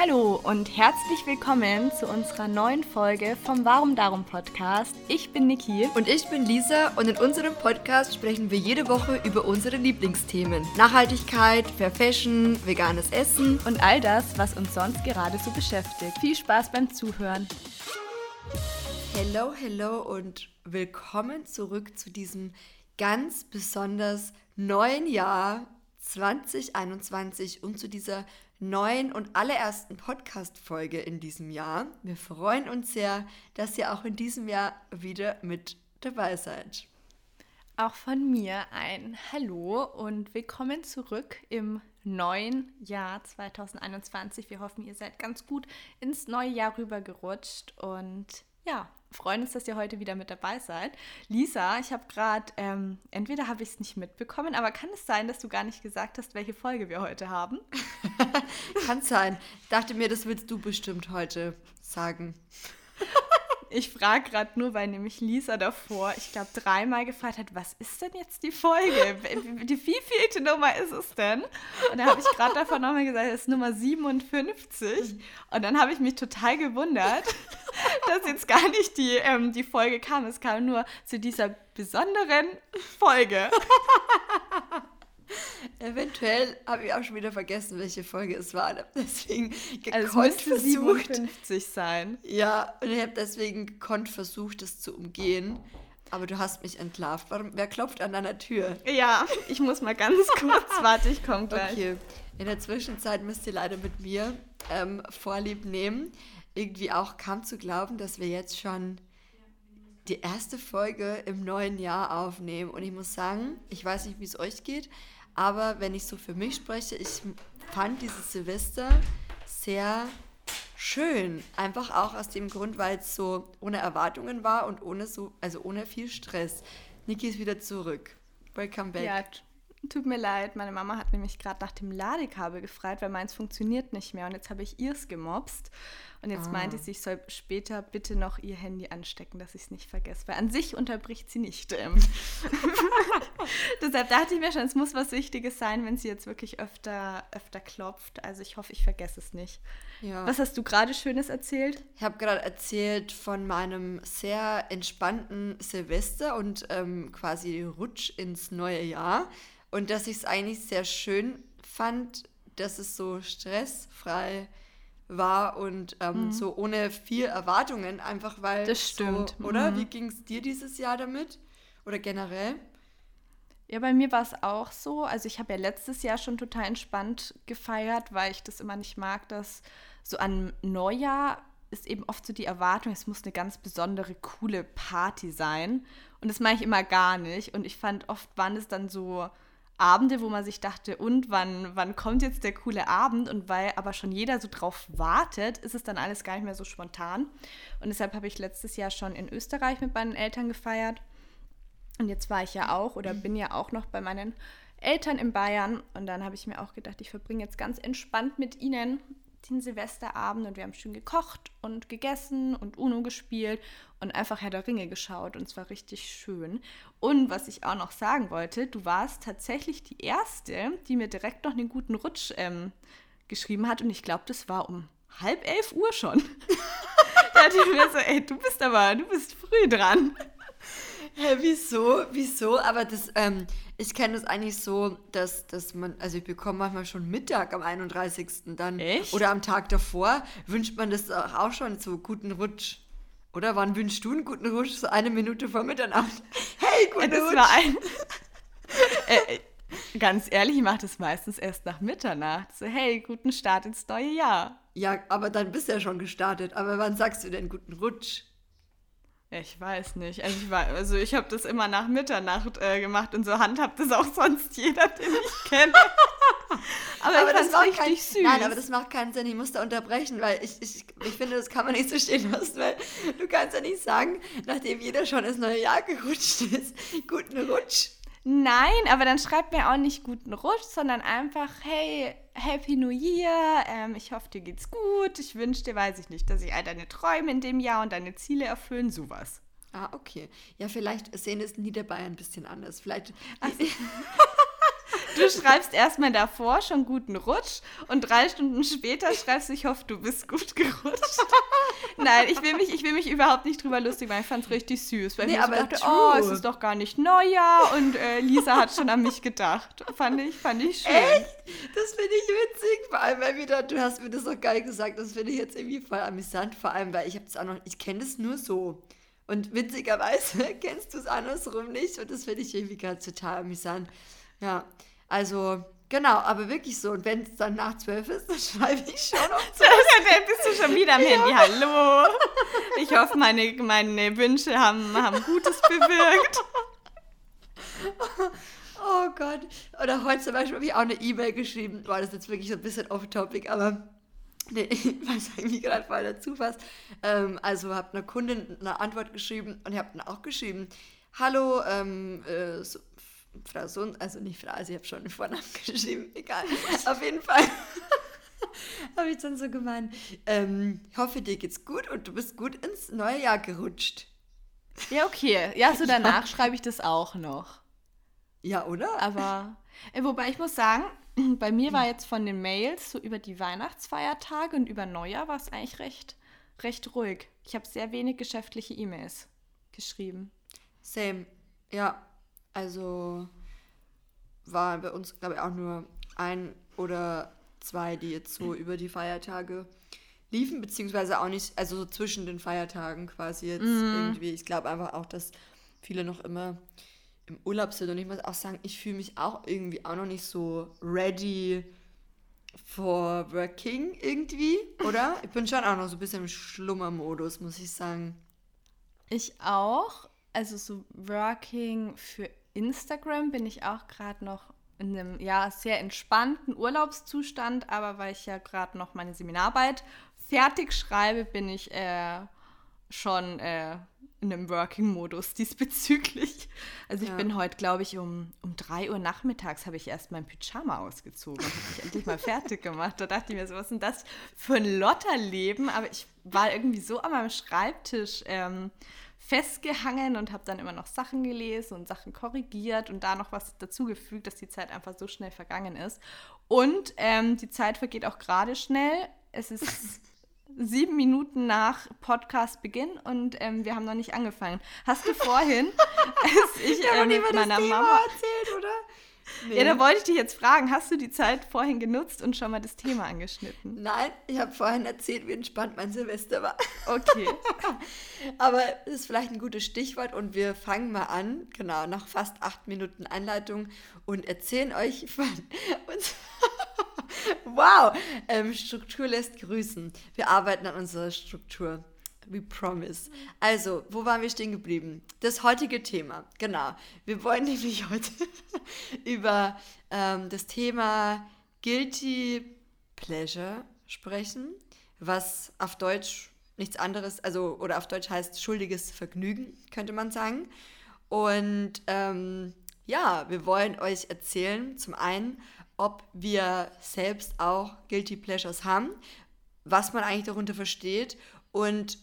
Hallo und herzlich willkommen zu unserer neuen Folge vom Warum Darum Podcast. Ich bin Niki. Und ich bin Lisa und in unserem Podcast sprechen wir jede Woche über unsere Lieblingsthemen. Nachhaltigkeit, Fair Fashion, veganes Essen und all das, was uns sonst gerade so beschäftigt. Viel Spaß beim Zuhören. Hello, hello und willkommen zurück zu diesem ganz besonders neuen Jahr 2021 und zu dieser neuen und allerersten Podcast-Folge in diesem Jahr. Wir freuen uns sehr, dass ihr auch in diesem Jahr wieder mit dabei seid. Auch von mir ein Hallo und willkommen zurück im neuen Jahr 2021. Wir hoffen, ihr seid ganz gut ins neue Jahr rübergerutscht und ja, freuen uns, dass ihr heute wieder mit dabei seid. Lisa, ich habe gerade, ähm, entweder habe ich es nicht mitbekommen, aber kann es sein, dass du gar nicht gesagt hast, welche Folge wir heute haben? kann sein. Ich dachte mir, das willst du bestimmt heute sagen. Ich frage gerade nur, weil nämlich Lisa davor, ich glaube, dreimal gefragt hat, was ist denn jetzt die Folge? Die wievielte Nummer ist es denn? Und dann habe ich gerade davon nochmal gesagt, es ist Nummer 57. Und dann habe ich mich total gewundert, dass jetzt gar nicht die, ähm, die Folge kam. Es kam nur zu dieser besonderen Folge. Eventuell habe ich auch schon wieder vergessen, welche Folge es war. Deswegen also es müsste 57 sein. Ja, und ich habe deswegen gekonnt versucht, das zu umgehen. Aber du hast mich entlarvt. Warum, wer klopft an deiner Tür? Ja, ich muss mal ganz kurz. Warte, ich komme gleich. Okay. In der Zwischenzeit müsst ihr leider mit mir ähm, Vorlieb nehmen. Irgendwie auch kaum zu glauben, dass wir jetzt schon die erste Folge im neuen Jahr aufnehmen. Und ich muss sagen, ich weiß nicht, wie es euch geht, aber wenn ich so für mich spreche, ich fand dieses Silvester sehr schön. Einfach auch aus dem Grund, weil es so ohne Erwartungen war und ohne so, also ohne viel Stress. Niki ist wieder zurück. Welcome back. Ja, tut mir leid. Meine Mama hat nämlich gerade nach dem Ladekabel gefragt, weil meins funktioniert nicht mehr. Und jetzt habe ich ihrs gemobst. Und jetzt ah. meinte sie, ich soll später bitte noch ihr Handy anstecken, dass ich es nicht vergesse. Weil an sich unterbricht sie nicht. Ähm. Deshalb dachte ich mir schon, es muss was Wichtiges sein, wenn sie jetzt wirklich öfter, öfter klopft. Also ich hoffe, ich vergesse es nicht. Ja. Was hast du gerade Schönes erzählt? Ich habe gerade erzählt von meinem sehr entspannten Silvester und ähm, quasi Rutsch ins neue Jahr. Und dass ich es eigentlich sehr schön fand, dass es so stressfrei war und ähm, mhm. so ohne viel Erwartungen, einfach weil. Das stimmt. So, oder? Mhm. Wie ging es dir dieses Jahr damit? Oder generell? Ja, bei mir war es auch so. Also ich habe ja letztes Jahr schon total entspannt gefeiert, weil ich das immer nicht mag, dass so an Neujahr ist eben oft so die Erwartung, es muss eine ganz besondere, coole Party sein. Und das mache ich immer gar nicht. Und ich fand, oft waren es dann so Abende, wo man sich dachte, und wann, wann kommt jetzt der coole Abend? Und weil aber schon jeder so drauf wartet, ist es dann alles gar nicht mehr so spontan. Und deshalb habe ich letztes Jahr schon in Österreich mit meinen Eltern gefeiert. Und jetzt war ich ja auch oder bin ja auch noch bei meinen Eltern in Bayern. Und dann habe ich mir auch gedacht, ich verbringe jetzt ganz entspannt mit ihnen den Silvesterabend und wir haben schön gekocht und gegessen und Uno gespielt und einfach Herr der Ringe geschaut und es war richtig schön. Und was ich auch noch sagen wollte, du warst tatsächlich die Erste, die mir direkt noch einen guten Rutsch ähm, geschrieben hat und ich glaube, das war um halb elf Uhr schon. da dachte ich mir so, ey, du bist aber, du bist früh dran. Hä, wieso? Wieso? Aber das, ähm, ich kenne das eigentlich so, dass, dass man, also ich bekomme manchmal schon Mittag am 31. dann. Echt? Oder am Tag davor wünscht man das auch schon so guten Rutsch. Oder wann wünschst du einen guten Rutsch? So eine Minute vor Mitternacht. Hey, guten das Rutsch! War ein äh, äh, ganz ehrlich, ich mache das meistens erst nach Mitternacht. So, hey, guten Start ins neue Jahr. Ja, aber dann bist du ja schon gestartet. Aber wann sagst du denn guten Rutsch? Ich weiß nicht. Also ich, also ich habe das immer nach Mitternacht äh, gemacht und so handhabt das auch sonst jeder, den ich kenne. aber, aber das macht richtig kein, süß. Nein, aber das macht keinen Sinn. Ich muss da unterbrechen, weil ich, ich, ich finde, das kann man nicht so stehen lassen, weil du kannst ja nicht sagen, nachdem jeder schon ins neue Jahr gerutscht ist, guten Rutsch. Nein, aber dann schreibt mir auch nicht guten Rutsch, sondern einfach, hey, Happy New Year, ähm, ich hoffe, dir geht's gut, ich wünsche dir, weiß ich nicht, dass sich all deine Träume in dem Jahr und deine Ziele erfüllen, sowas. Ah, okay. Ja, vielleicht sehen es Niederbayern ein bisschen anders. Vielleicht. Also, Du schreibst erstmal davor schon guten Rutsch und drei Stunden später schreibst du, ich hoffe, du bist gut gerutscht. Nein, ich will mich, ich will mich überhaupt nicht drüber lustig machen. Ich fand es richtig süß, weil nee, ich aber so dachte, true. oh, es ist doch gar nicht Neujahr und äh, Lisa hat schon an mich gedacht. Fand ich, fand ich schön. Echt? Das finde ich witzig, vor allem, weil wieder, du hast mir das auch geil gesagt, das finde ich jetzt irgendwie voll amüsant, vor allem, weil ich habe das auch noch, ich kenne das nur so. Und witzigerweise kennst du es andersrum nicht und das finde ich irgendwie ganz total amüsant. Ja, also Genau, aber wirklich so. Und wenn es dann nach zwölf ist, dann schreibe ich schon um zwölf. dann bist du schon wieder am ja. Handy. Hallo. Ich hoffe, meine, meine Wünsche haben, haben Gutes bewirkt. Oh Gott. Oder heute zum Beispiel habe ich auch eine E-Mail geschrieben. Boah, das ist jetzt wirklich so ein bisschen off-topic, aber nee, weil es irgendwie gerade voll dazu passt. Ähm, also habe einer Kundin eine Antwort geschrieben und ich habe dann auch geschrieben, hallo, ähm, äh, so, Frau Sohn, also nicht Frau, also ich habe schon den Vornamen geschrieben, egal. Auf jeden Fall habe ich dann so gemeint, ähm, ich hoffe, dir geht's gut und du bist gut ins neue Jahr gerutscht. Ja, okay. Ja, so danach ja. schreibe ich das auch noch. Ja, oder? Aber, äh, wobei ich muss sagen, bei mir war jetzt von den Mails so über die Weihnachtsfeiertage und über Neujahr war es eigentlich recht, recht ruhig. Ich habe sehr wenig geschäftliche E-Mails geschrieben. Same. Ja, also war bei uns, glaube ich, auch nur ein oder zwei, die jetzt so über die Feiertage liefen, beziehungsweise auch nicht, also so zwischen den Feiertagen quasi jetzt mm. irgendwie. Ich glaube einfach auch, dass viele noch immer im Urlaub sind und ich muss auch sagen, ich fühle mich auch irgendwie auch noch nicht so ready for working irgendwie, oder? Ich bin schon auch noch so ein bisschen im Schlummermodus, muss ich sagen. Ich auch. Also so working für Instagram bin ich auch gerade noch in einem ja sehr entspannten Urlaubszustand, aber weil ich ja gerade noch meine Seminararbeit fertig schreibe, bin ich äh, schon äh, in einem Working-Modus diesbezüglich. Also ich ja. bin heute, glaube ich, um, um 3 Uhr nachmittags habe ich erst mein Pyjama ausgezogen und habe mich endlich mal fertig gemacht. Da dachte ich mir so, was ist denn das für ein Lotterleben? Aber ich war irgendwie so an meinem Schreibtisch ähm, festgehangen und habe dann immer noch Sachen gelesen und Sachen korrigiert und da noch was dazugefügt, dass die Zeit einfach so schnell vergangen ist. Und ähm, die Zeit vergeht auch gerade schnell. Es ist sieben Minuten nach Podcastbeginn und ähm, wir haben noch nicht angefangen. Hast du vorhin, als ich äh, mit meiner Mama erzählt, oder? Nee. Ja, da wollte ich dich jetzt fragen, hast du die Zeit vorhin genutzt und schon mal das Thema angeschnitten? Nein, ich habe vorhin erzählt, wie entspannt mein Silvester war. Okay. Aber das ist vielleicht ein gutes Stichwort und wir fangen mal an, genau, nach fast acht Minuten Einleitung und erzählen euch von uns. wow, ähm, Struktur lässt grüßen. Wir arbeiten an unserer Struktur. We promise. Also, wo waren wir stehen geblieben? Das heutige Thema, genau. Wir wollen nämlich heute über ähm, das Thema Guilty Pleasure sprechen, was auf Deutsch nichts anderes, also oder auf Deutsch heißt schuldiges Vergnügen, könnte man sagen. Und ähm, ja, wir wollen euch erzählen, zum einen, ob wir selbst auch Guilty Pleasures haben, was man eigentlich darunter versteht und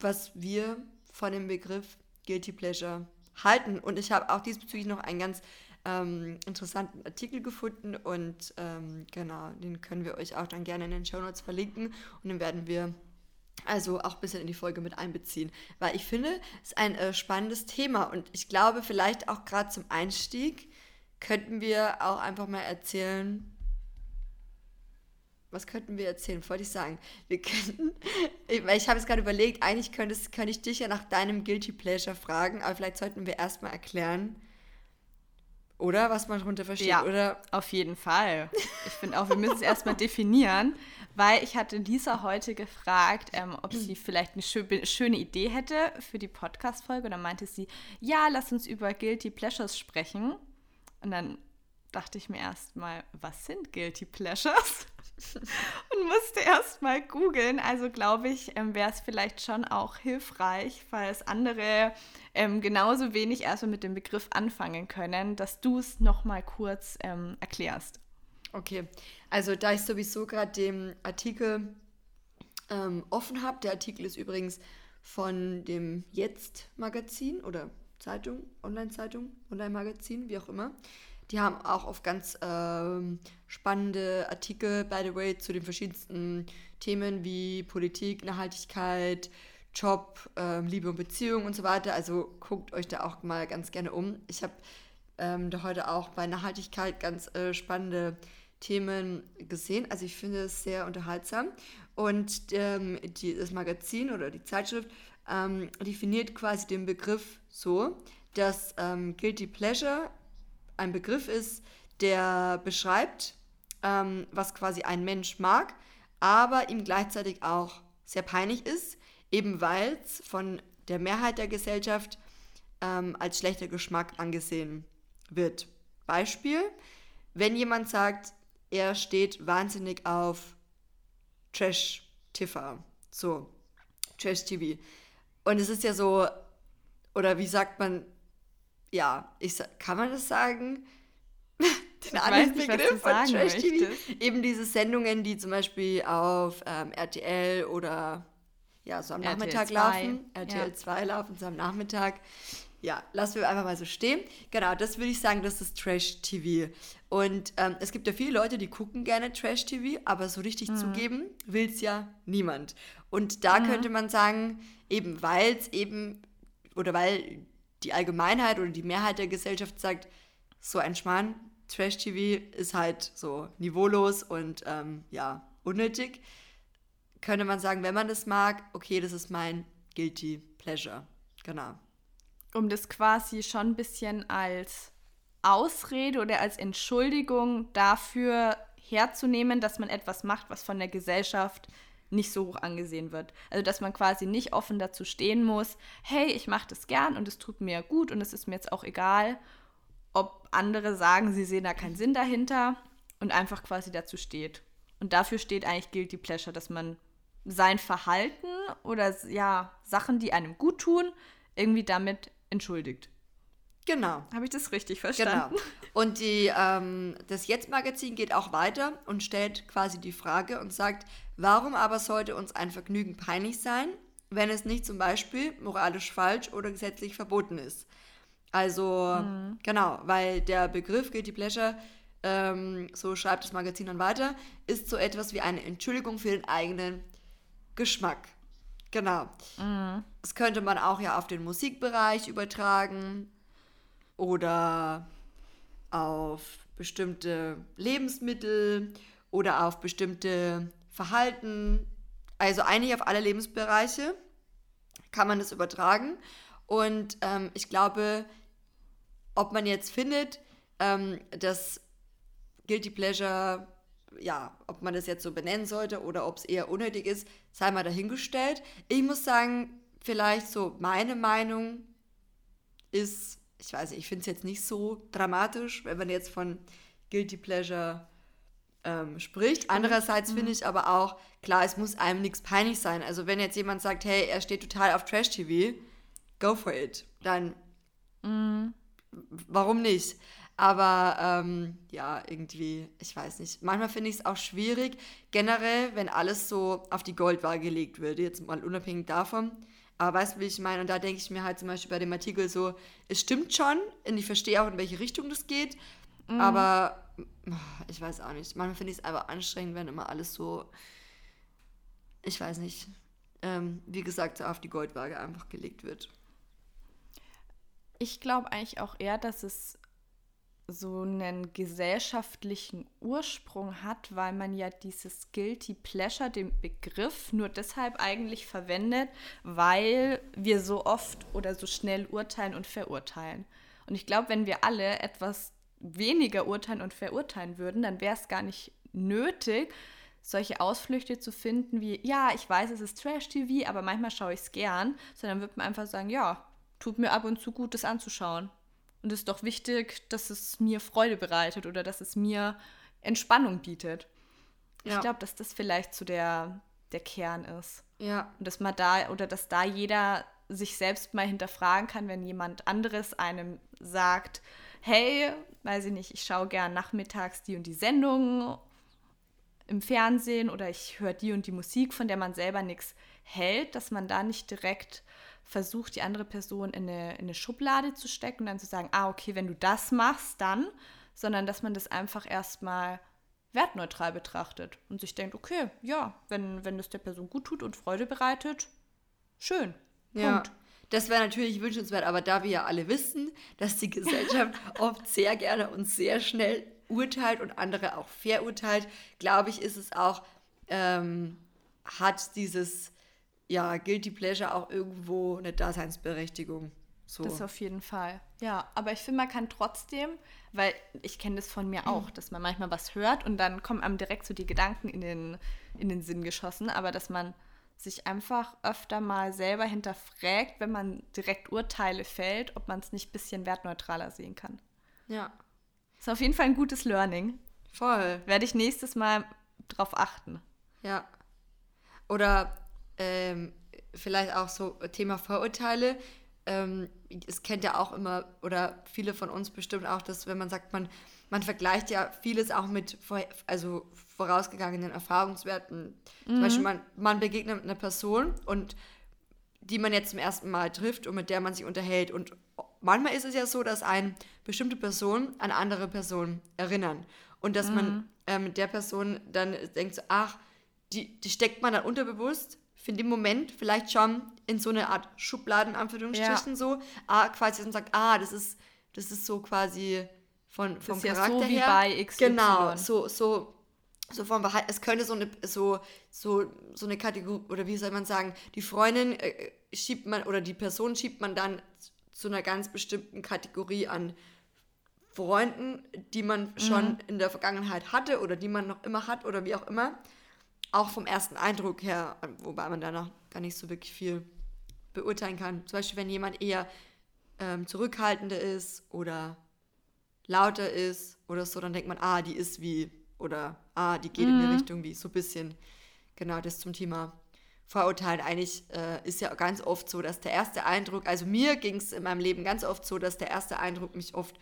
was wir von dem Begriff Guilty Pleasure halten. Und ich habe auch diesbezüglich noch einen ganz ähm, interessanten Artikel gefunden und ähm, genau, den können wir euch auch dann gerne in den Show Notes verlinken. Und den werden wir also auch ein bisschen in die Folge mit einbeziehen, weil ich finde, es ist ein äh, spannendes Thema. Und ich glaube, vielleicht auch gerade zum Einstieg könnten wir auch einfach mal erzählen, was könnten wir erzählen? Wollte ich sagen. Wir könnten, ich habe es gerade überlegt, eigentlich könnte, könnte ich dich ja nach deinem Guilty Pleasure fragen, aber vielleicht sollten wir erstmal erklären, oder? Was man darunter versteht, ja, oder? Auf jeden Fall. Ich finde auch, wir müssen es erstmal definieren, weil ich hatte Lisa heute gefragt, ähm, ob sie vielleicht eine schö schöne Idee hätte für die Podcast-Folge. Und dann meinte sie, ja, lass uns über Guilty Pleasures sprechen. Und dann dachte ich mir erstmal, was sind Guilty Pleasures? und musste erst mal googeln. Also glaube ich, ähm, wäre es vielleicht schon auch hilfreich, falls andere ähm, genauso wenig erstmal mit dem Begriff anfangen können, dass du es nochmal kurz ähm, erklärst. Okay, also da ich sowieso gerade den Artikel ähm, offen habe, der Artikel ist übrigens von dem Jetzt-Magazin oder Zeitung, Online-Zeitung, Online-Magazin, wie auch immer. Die haben auch oft ganz ähm, spannende Artikel, by the way, zu den verschiedensten Themen wie Politik, Nachhaltigkeit, Job, ähm, Liebe und Beziehung und so weiter. Also guckt euch da auch mal ganz gerne um. Ich habe ähm, da heute auch bei Nachhaltigkeit ganz äh, spannende Themen gesehen. Also ich finde es sehr unterhaltsam. Und ähm, die, das Magazin oder die Zeitschrift ähm, definiert quasi den Begriff so, dass ähm, Guilty Pleasure ein Begriff ist, der beschreibt, ähm, was quasi ein Mensch mag, aber ihm gleichzeitig auch sehr peinlich ist, eben weil es von der Mehrheit der Gesellschaft ähm, als schlechter Geschmack angesehen wird. Beispiel, wenn jemand sagt, er steht wahnsinnig auf Trash-TV, so Trash-TV. Und es ist ja so, oder wie sagt man, ja, ich, kann man das sagen? Den ich anderen nicht, Begriff von Trash-TV. Eben diese Sendungen, die zum Beispiel auf ähm, RTL oder ja, so am RTL Nachmittag 2. laufen. RTL ja. 2 laufen so am Nachmittag. Ja, lassen wir einfach mal so stehen. Genau, das würde ich sagen, das ist Trash-TV. Und ähm, es gibt ja viele Leute, die gucken gerne Trash-TV, aber so richtig mhm. zugeben will es ja niemand. Und da mhm. könnte man sagen, eben weil es eben, oder weil die Allgemeinheit oder die Mehrheit der Gesellschaft sagt, so ein Schmarrn, Trash-TV ist halt so niveaulos und ähm, ja, unnötig könnte man sagen, wenn man das mag, okay, das ist mein Guilty Pleasure. Genau. Um das quasi schon ein bisschen als Ausrede oder als Entschuldigung dafür herzunehmen, dass man etwas macht, was von der Gesellschaft nicht so hoch angesehen wird. Also dass man quasi nicht offen dazu stehen muss, hey, ich mache das gern und es tut mir gut und es ist mir jetzt auch egal, ob andere sagen, sie sehen da keinen Sinn dahinter und einfach quasi dazu steht. Und dafür steht eigentlich Guilty Pleasure, dass man sein Verhalten oder ja, Sachen, die einem gut tun, irgendwie damit entschuldigt. Genau. Habe ich das richtig verstanden? Genau. Und die, ähm, das Jetzt-Magazin geht auch weiter und stellt quasi die Frage und sagt, warum aber sollte uns ein Vergnügen peinlich sein, wenn es nicht zum Beispiel moralisch falsch oder gesetzlich verboten ist? Also, mhm. genau, weil der Begriff Guilty Pleasure, ähm, so schreibt das Magazin dann weiter, ist so etwas wie eine Entschuldigung für den eigenen Geschmack. Genau. Mhm. Das könnte man auch ja auf den Musikbereich übertragen oder auf bestimmte Lebensmittel oder auf bestimmte Verhalten. Also eigentlich auf alle Lebensbereiche kann man das übertragen. Und ähm, ich glaube, ob man jetzt findet, ähm, dass Guilty Pleasure ja, ob man das jetzt so benennen sollte oder ob es eher unnötig ist, sei mal dahingestellt. Ich muss sagen, vielleicht so meine Meinung ist, ich weiß nicht, ich finde es jetzt nicht so dramatisch, wenn man jetzt von Guilty Pleasure ähm, spricht. Andererseits mhm. finde ich aber auch, klar, es muss einem nichts peinlich sein. Also wenn jetzt jemand sagt, hey, er steht total auf Trash-TV, go for it. Dann, mhm. warum nicht? Aber ähm, ja, irgendwie, ich weiß nicht. Manchmal finde ich es auch schwierig, generell, wenn alles so auf die Goldwaage gelegt wird, jetzt mal unabhängig davon. Aber weißt du, wie ich meine? Und da denke ich mir halt zum Beispiel bei dem Artikel so, es stimmt schon, und ich verstehe auch, in welche Richtung das geht, mhm. aber ich weiß auch nicht. Manchmal finde ich es einfach anstrengend, wenn immer alles so, ich weiß nicht, ähm, wie gesagt, auf die Goldwaage einfach gelegt wird. Ich glaube eigentlich auch eher, dass es so einen gesellschaftlichen Ursprung hat, weil man ja dieses Guilty Pleasure, den Begriff, nur deshalb eigentlich verwendet, weil wir so oft oder so schnell urteilen und verurteilen. Und ich glaube, wenn wir alle etwas weniger urteilen und verurteilen würden, dann wäre es gar nicht nötig, solche Ausflüchte zu finden wie, ja, ich weiß, es ist Trash-TV, aber manchmal schaue ich es gern, sondern würde man einfach sagen, ja, tut mir ab und zu gut, das anzuschauen. Und es ist doch wichtig, dass es mir Freude bereitet oder dass es mir Entspannung bietet. Ja. Ich glaube, dass das vielleicht so der, der Kern ist. Ja. Und dass man da oder dass da jeder sich selbst mal hinterfragen kann, wenn jemand anderes einem sagt, hey, weiß ich nicht, ich schaue gern nachmittags die und die Sendung im Fernsehen oder ich höre die und die Musik, von der man selber nichts hält, dass man da nicht direkt versucht, die andere Person in eine, in eine Schublade zu stecken und dann zu sagen, ah, okay, wenn du das machst, dann, sondern dass man das einfach erstmal wertneutral betrachtet und sich denkt, okay, ja, wenn, wenn das der Person gut tut und Freude bereitet, schön. Ja. Das wäre natürlich wünschenswert, aber da wir ja alle wissen, dass die Gesellschaft oft sehr gerne und sehr schnell urteilt und andere auch verurteilt, glaube ich, ist es auch, ähm, hat dieses ja, Guilty Pleasure auch irgendwo eine Daseinsberechtigung. So. Das auf jeden Fall. Ja, aber ich finde, man kann trotzdem, weil ich kenne das von mir auch, dass man manchmal was hört und dann kommen einem direkt so die Gedanken in den, in den Sinn geschossen, aber dass man sich einfach öfter mal selber hinterfragt, wenn man direkt Urteile fällt, ob man es nicht ein bisschen wertneutraler sehen kann. Ja. Ist auf jeden Fall ein gutes Learning. Voll. Werde ich nächstes Mal drauf achten. Ja. Oder ähm, vielleicht auch so Thema Vorurteile ähm, es kennt ja auch immer, oder viele von uns bestimmt auch, dass wenn man sagt, man, man vergleicht ja vieles auch mit vor, also vorausgegangenen Erfahrungswerten. Mhm. Zum Beispiel, man, man begegnet einer Person und die man jetzt zum ersten Mal trifft und mit der man sich unterhält. Und manchmal ist es ja so, dass ein bestimmte Personen an andere Personen erinnern. Und dass mhm. man äh, mit der Person dann denkt, so, ach, die, die steckt man dann unterbewusst für den Moment vielleicht schon in so eine Art Schubladen, Anführungsstrichen, ja. so, ah, quasi und sagt, ah, das ist, das ist so quasi von, vom das ist Charakter ja so her. Wie bei XY. Genau, so, so, so vom Verhalten. Es könnte so eine, so, so, so eine Kategorie, oder wie soll man sagen, die Freundin äh, schiebt man, oder die Person schiebt man dann zu einer ganz bestimmten Kategorie an Freunden, die man schon mhm. in der Vergangenheit hatte oder die man noch immer hat oder wie auch immer auch vom ersten Eindruck her, wobei man danach gar nicht so wirklich viel beurteilen kann. Zum Beispiel, wenn jemand eher ähm, zurückhaltender ist oder lauter ist oder so, dann denkt man, ah, die ist wie oder ah, die geht mhm. in die Richtung wie. So ein bisschen, genau, das zum Thema Vorurteilen. Eigentlich äh, ist ja ganz oft so, dass der erste Eindruck, also mir ging es in meinem Leben ganz oft so, dass der erste Eindruck mich oft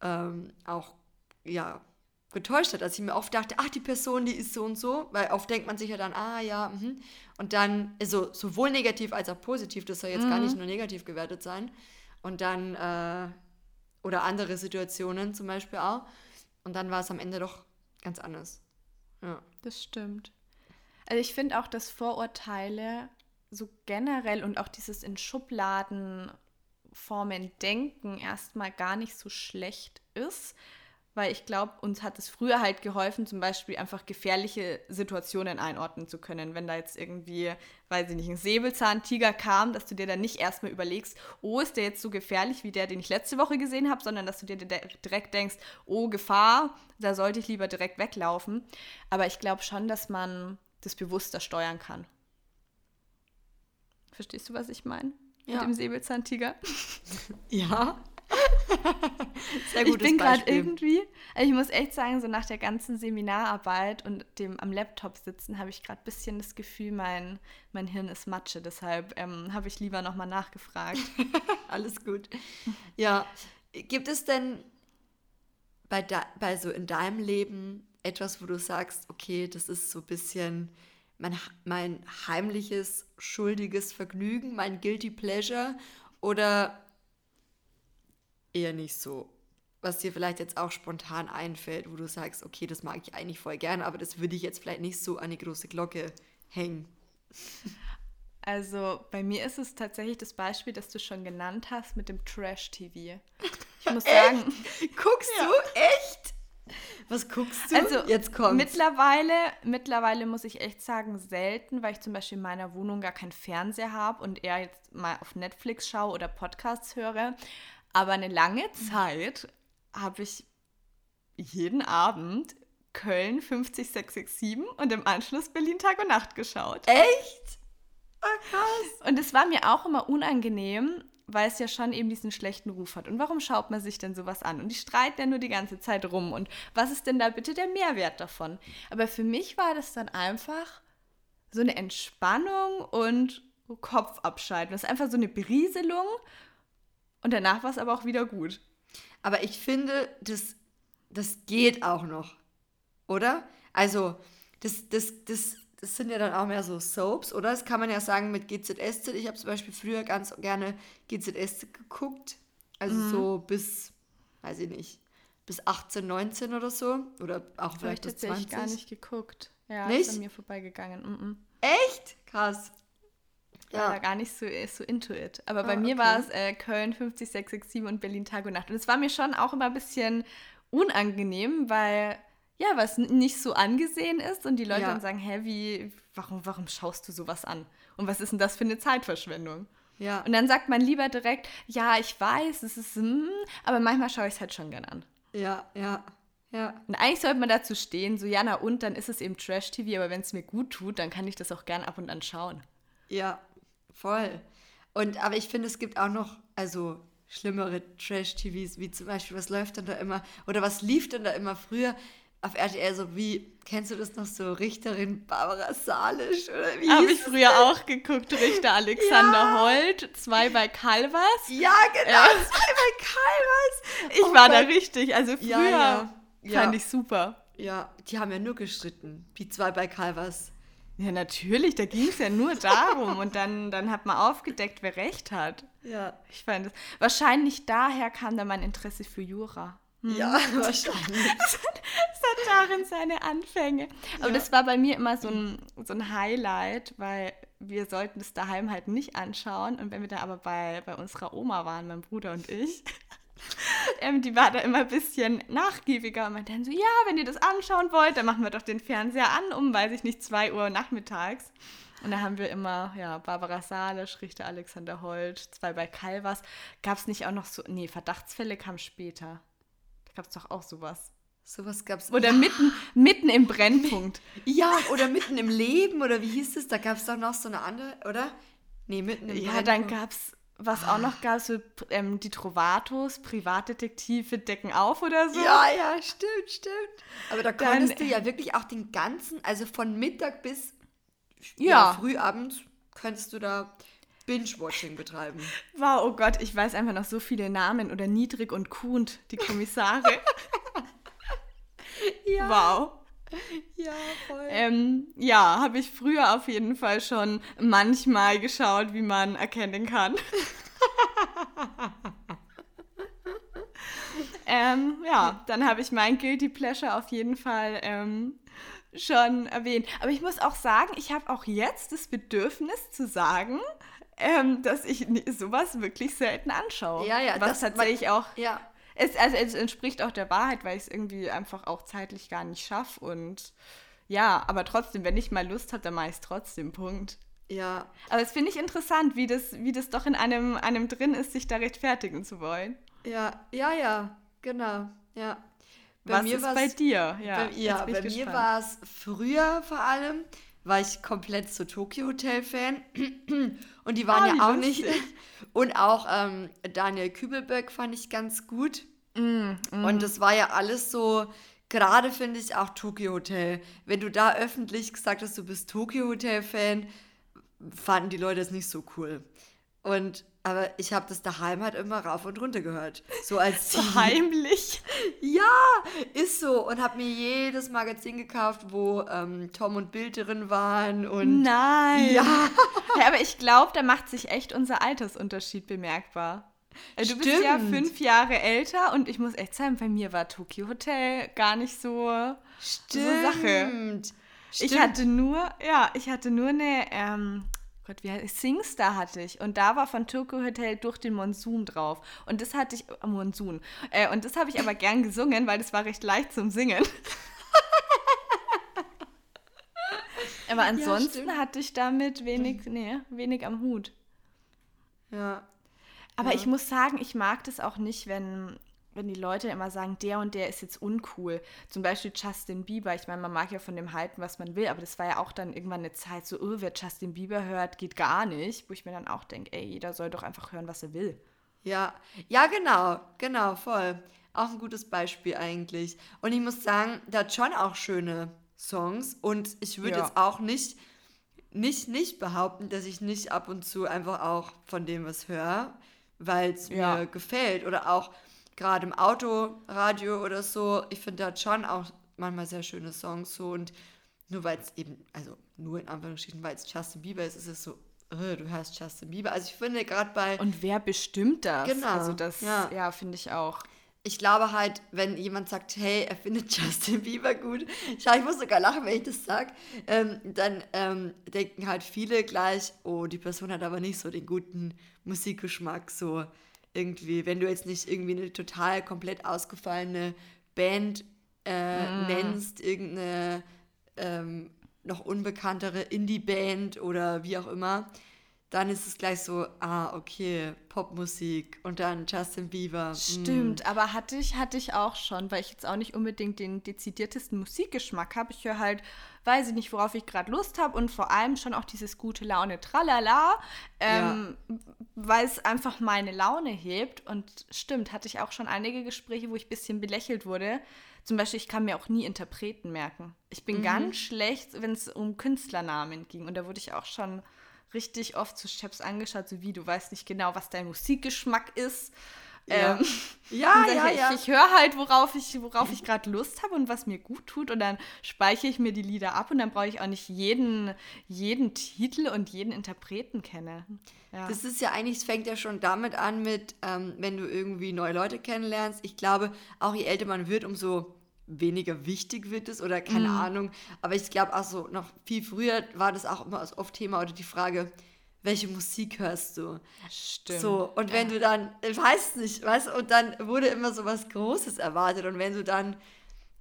ähm, auch, ja, getäuscht hat, dass ich mir oft dachte, ach, die Person, die ist so und so, weil oft denkt man sich ja dann, ah ja, mh. und dann, also sowohl negativ als auch positiv, das soll jetzt mhm. gar nicht nur negativ gewertet sein. Und dann, äh, oder andere Situationen zum Beispiel auch. Und dann war es am Ende doch ganz anders. Ja. Das stimmt. Also ich finde auch, dass Vorurteile so generell und auch dieses in Schubladenformen denken erstmal gar nicht so schlecht ist, weil ich glaube, uns hat es früher halt geholfen, zum Beispiel einfach gefährliche Situationen einordnen zu können. Wenn da jetzt irgendwie, weiß ich nicht, ein Säbelzahntiger kam, dass du dir dann nicht erstmal überlegst, oh, ist der jetzt so gefährlich wie der, den ich letzte Woche gesehen habe, sondern dass du dir direkt denkst, oh, Gefahr, da sollte ich lieber direkt weglaufen. Aber ich glaube schon, dass man das bewusster steuern kann. Verstehst du, was ich meine? Ja. Mit dem Säbelzahntiger? Ja. Sehr gutes ich bin gerade irgendwie, also ich muss echt sagen, so nach der ganzen Seminararbeit und dem am Laptop sitzen, habe ich gerade ein bisschen das Gefühl, mein, mein Hirn ist Matsche. Deshalb ähm, habe ich lieber nochmal nachgefragt. Alles gut. Ja, gibt es denn bei, bei so in deinem Leben etwas, wo du sagst, okay, das ist so ein bisschen mein, mein heimliches, schuldiges Vergnügen, mein guilty pleasure? Oder eher nicht so. Was dir vielleicht jetzt auch spontan einfällt, wo du sagst, okay, das mag ich eigentlich voll gern, aber das würde ich jetzt vielleicht nicht so an die große Glocke hängen. Also bei mir ist es tatsächlich das Beispiel, das du schon genannt hast mit dem Trash-TV. Ich muss sagen. Guckst ja. du echt? Was guckst du? Also jetzt kommt. Mittlerweile, mittlerweile muss ich echt sagen, selten, weil ich zum Beispiel in meiner Wohnung gar keinen Fernseher habe und eher jetzt mal auf Netflix schaue oder Podcasts höre. Aber eine lange Zeit habe ich jeden Abend Köln 50667 und im Anschluss Berlin Tag und Nacht geschaut. Echt? Oh, krass. Und es war mir auch immer unangenehm, weil es ja schon eben diesen schlechten Ruf hat. Und warum schaut man sich denn sowas an? Und die streiten ja nur die ganze Zeit rum. Und was ist denn da bitte der Mehrwert davon? Aber für mich war das dann einfach so eine Entspannung und Kopf abschalten. Das ist einfach so eine Berieselung und danach war es aber auch wieder gut. Aber ich finde, das, das geht auch noch. Oder? Also, das, das, das, das sind ja dann auch mehr so Soaps, oder? Das kann man ja sagen mit GZSZ. Ich habe zum Beispiel früher ganz gerne GZSZ geguckt. Also mhm. so bis, weiß ich nicht, bis 18, 19 oder so. Oder auch vielleicht bis 20. Ich gar nicht geguckt. Ja, nicht? ist an mir vorbeigegangen. Mm -mm. Echt? Krass. Ja. war gar nicht so, so into it. Aber bei ah, mir okay. war es äh, Köln 50667 und Berlin Tag und Nacht. Und es war mir schon auch immer ein bisschen unangenehm, weil ja, was nicht so angesehen ist und die Leute ja. dann sagen, hä, wie, warum, warum schaust du sowas an? Und was ist denn das für eine Zeitverschwendung? Ja. Und dann sagt man lieber direkt, ja, ich weiß, es ist, mm, aber manchmal schaue ich es halt schon gern an. Ja, ja, ja. Und eigentlich sollte man dazu stehen, so, ja, na und, dann ist es eben Trash-TV, aber wenn es mir gut tut, dann kann ich das auch gern ab und an schauen. Ja, voll. Und, aber ich finde, es gibt auch noch, also schlimmere Trash-TVs, wie zum Beispiel, was läuft denn da immer, oder was lief denn da immer früher? auf RTL so wie, kennst du das noch so, Richterin Barbara Salisch oder wie? Habe ich früher das? auch geguckt, Richter Alexander ja. Holt, zwei bei Calvas. Ja, genau, äh. zwei bei Calvas. Ich oh war Gott. da richtig, also früher ja, ja. fand ich super. Ja, die haben ja nur gestritten, wie zwei bei Calvas. Ja, natürlich, da ging es ja nur darum und dann, dann hat man aufgedeckt, wer recht hat. Ja. Ich fand das, wahrscheinlich daher kam da mein Interesse für Jura. Hm. Ja, wahrscheinlich. das, hat, darin seine Anfänge. Aber ja. das war bei mir immer so ein, so ein Highlight, weil wir sollten es daheim halt nicht anschauen. Und wenn wir da aber bei, bei unserer Oma waren, mein Bruder und ich, ähm, die war da immer ein bisschen nachgiebiger und meinte dann so, ja, wenn ihr das anschauen wollt, dann machen wir doch den Fernseher an um, weiß ich nicht, 2 Uhr nachmittags. Und da haben wir immer, ja, Barbara Salisch, Richter Alexander Holt, zwei bei Calvas. Gab es nicht auch noch so, nee, Verdachtsfälle kam später gab es doch auch sowas. Sowas gab es. Oder ja. mitten, mitten im Brennpunkt. Ja, oder mitten im Leben, oder wie hieß es? Da gab es doch noch so eine andere, oder? Nee, mitten im ja, Brennpunkt. Ja, dann gab es, was auch noch gab, so ähm, die Trovatos, Privatdetektive decken auf oder so. Ja, ja, stimmt, stimmt. Aber da konntest dann, du ja wirklich auch den ganzen, also von Mittag bis ja. ja Frühabend, könntest du da Binge-Watching betreiben. Wow, oh Gott, ich weiß einfach noch so viele Namen oder Niedrig und Kuhnt, die Kommissare. ja. Wow. Ja, voll. Ähm, ja, habe ich früher auf jeden Fall schon manchmal geschaut, wie man erkennen kann. ähm, ja, dann habe ich mein Guilty Pleasure auf jeden Fall ähm, schon erwähnt. Aber ich muss auch sagen, ich habe auch jetzt das Bedürfnis zu sagen, ähm, dass ich sowas wirklich selten anschaue. Ja, ja. Was tatsächlich auch. Ja. Es, also es entspricht auch der Wahrheit, weil ich es irgendwie einfach auch zeitlich gar nicht schaffe. Und ja, aber trotzdem, wenn ich mal Lust habe, dann mache ich es trotzdem. Punkt. Ja. Aber es finde ich interessant, wie das, wie das doch in einem, einem drin ist, sich da rechtfertigen zu wollen. Ja, ja, ja, genau. Ja. Bei Was ist bei dir? Ja, bei, ja, bei mir war es früher vor allem, war ich komplett so Tokyo Hotel Fan. Und die waren oh, ja auch lustig. nicht. Und auch ähm, Daniel Kübelböck fand ich ganz gut. Mm, mm. Und das war ja alles so, gerade finde ich auch Tokyo Hotel. Wenn du da öffentlich gesagt hast, du bist Tokyo Hotel Fan, fanden die Leute es nicht so cool. Und aber ich habe das daheim halt immer rauf und runter gehört. So als so heimlich. Ja, ist so. Und habe mir jedes Magazin gekauft, wo ähm, Tom und Bild drin waren. Und Nein. Ja. ja aber ich glaube, da macht sich echt unser Altersunterschied bemerkbar. Äh, du Stimmt. bist ja fünf Jahre älter und ich muss echt sagen, bei mir war Tokyo Hotel gar nicht so, Stimmt. so Sache. Stimmt. Ich hatte nur, ja, ich hatte nur eine ähm, Gott, wie heißt Singstar hatte ich. Und da war von Tokyo Hotel durch den Monsun drauf. Und das hatte ich, äh, Monsun. Äh, und das habe ich aber gern gesungen, weil das war recht leicht zum Singen. aber ansonsten ja, hatte ich damit wenig, nee, wenig am Hut. Ja. Aber ja. ich muss sagen, ich mag das auch nicht, wenn wenn die Leute immer sagen, der und der ist jetzt uncool. Zum Beispiel Justin Bieber. Ich meine, man mag ja von dem halten, was man will, aber das war ja auch dann irgendwann eine Zeit so, oh, wer Justin Bieber hört, geht gar nicht. Wo ich mir dann auch denke, ey, jeder soll doch einfach hören, was er will. Ja, ja, genau, genau, voll. Auch ein gutes Beispiel eigentlich. Und ich muss sagen, der hat schon auch schöne Songs und ich würde ja. jetzt auch nicht, nicht, nicht behaupten, dass ich nicht ab und zu einfach auch von dem was höre, weil es ja. mir gefällt oder auch gerade im Autoradio oder so, ich finde, der hat schon auch manchmal sehr schöne Songs so und nur weil es eben, also nur in Anführungsstrichen, weil es Justin Bieber ist, ist es so, oh, du hörst Justin Bieber. Also ich finde gerade bei... Und wer bestimmt das? Genau. Also das, ja, ja finde ich auch. ich glaube halt, wenn jemand sagt, hey, er findet Justin Bieber gut, schau, ich muss sogar lachen, wenn ich das sage, ähm, dann ähm, denken halt viele gleich, oh, die Person hat aber nicht so den guten Musikgeschmack, so irgendwie, wenn du jetzt nicht irgendwie eine total komplett ausgefallene Band äh, mm. nennst, irgendeine ähm, noch unbekanntere Indie-Band oder wie auch immer, dann ist es gleich so, ah, okay, Popmusik und dann Justin Bieber. Mm. Stimmt, mm. aber hatte ich, hatte ich auch schon, weil ich jetzt auch nicht unbedingt den dezidiertesten Musikgeschmack habe. Ich höre halt, weiß ich nicht, worauf ich gerade Lust habe und vor allem schon auch dieses gute Laune Tralala, ähm, ja. weil es einfach meine Laune hebt. Und stimmt, hatte ich auch schon einige Gespräche, wo ich ein bisschen belächelt wurde. Zum Beispiel, ich kann mir auch nie Interpreten merken. Ich bin mhm. ganz schlecht, wenn es um Künstlernamen ging. Und da wurde ich auch schon richtig oft zu Chefs angeschaut, so wie du weißt nicht genau, was dein Musikgeschmack ist. Ja, ähm, ja, ja, ich, ja. Ich höre halt, worauf ich, worauf ich gerade Lust habe und was mir gut tut und dann speichere ich mir die Lieder ab und dann brauche ich auch nicht jeden, jeden Titel und jeden Interpreten kennen. Ja. Das ist ja eigentlich, es fängt ja schon damit an mit, ähm, wenn du irgendwie neue Leute kennenlernst. Ich glaube, auch je älter man wird, umso weniger wichtig wird es oder keine mhm. Ahnung. Aber ich glaube auch so, noch viel früher war das auch immer oft Thema oder die Frage, welche Musik hörst du? Stimmt. So, und wenn ja. du dann, ich weiß nicht, weißt und dann wurde immer so was Großes erwartet. Und wenn du dann,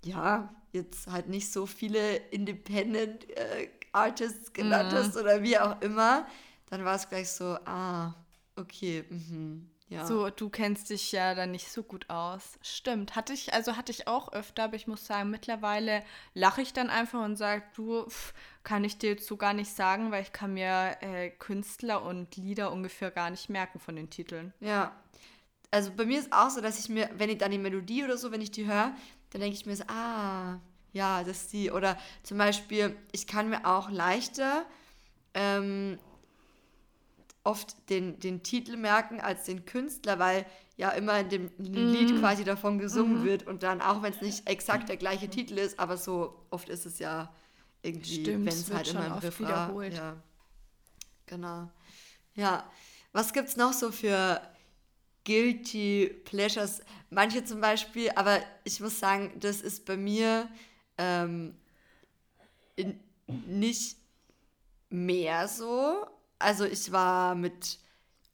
ja, jetzt halt nicht so viele Independent äh, Artists genannt mhm. hast oder wie auch immer, dann war es gleich so, ah, okay, mhm. Ja. So, du kennst dich ja dann nicht so gut aus. Stimmt. Hatte ich, also hatte ich auch öfter, aber ich muss sagen, mittlerweile lache ich dann einfach und sage, du, pff, kann ich dir jetzt so gar nicht sagen, weil ich kann mir äh, Künstler und Lieder ungefähr gar nicht merken von den Titeln. Ja. Also bei mir ist auch so, dass ich mir, wenn ich dann die Melodie oder so, wenn ich die höre, dann denke ich mir so, ah, ja, das ist die. Oder zum Beispiel, ich kann mir auch leichter ähm, oft den, den Titel merken als den Künstler, weil ja immer in dem. Lied quasi davon gesungen mm. wird und dann, auch wenn es nicht exakt der gleiche Titel ist, aber so oft ist es ja irgendwie, wenn es halt immer im Riff wiederholt. Ja. Genau. Ja. Was gibt es noch so für Guilty Pleasures? Manche zum Beispiel, aber ich muss sagen, das ist bei mir ähm, in, nicht mehr so, also ich war mit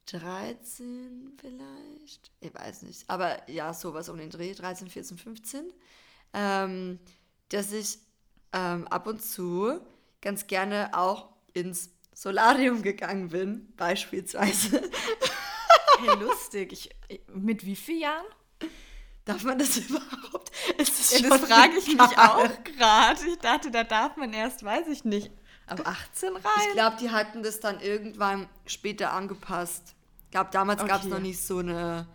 13 vielleicht, ich weiß nicht, aber ja, sowas um den Dreh, 13, 14, 15, ähm, dass ich ähm, ab und zu ganz gerne auch ins Solarium gegangen bin, beispielsweise. Hey, lustig. Ich, mit wie vielen Jahren? Darf man das überhaupt? Das, ja, das frage ich mich auch gerade. Ich dachte, da darf man erst, weiß ich nicht, Ab 18 rein? Ich glaube, die hatten das dann irgendwann später angepasst. Ich glaube, damals okay. gab es noch nicht so eine.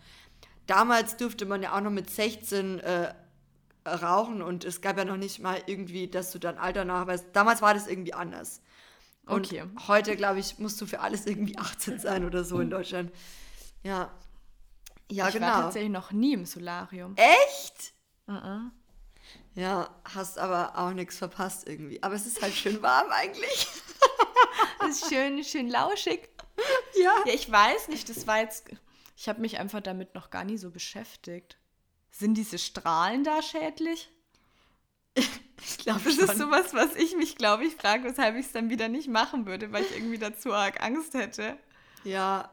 Damals durfte man ja auch noch mit 16 äh, rauchen und es gab ja noch nicht mal irgendwie, dass du dann Alter nachweist. Damals war das irgendwie anders. Und okay. heute, glaube ich, musst du für alles irgendwie 18 sein oder so in Deutschland. Ja. Ja, ich genau. Ich war tatsächlich noch nie im Solarium. Echt? Uh -uh. Ja, hast aber auch nichts verpasst irgendwie. Aber es ist halt schön warm eigentlich. Es ist schön, schön lauschig. Ja. Ja, ich weiß nicht, das war jetzt. Ich habe mich einfach damit noch gar nie so beschäftigt. Sind diese Strahlen da schädlich? Ich glaube Das schon. ist sowas, was ich mich, glaube ich, frage, weshalb ich es dann wieder nicht machen würde, weil ich irgendwie dazu arg Angst hätte. Ja,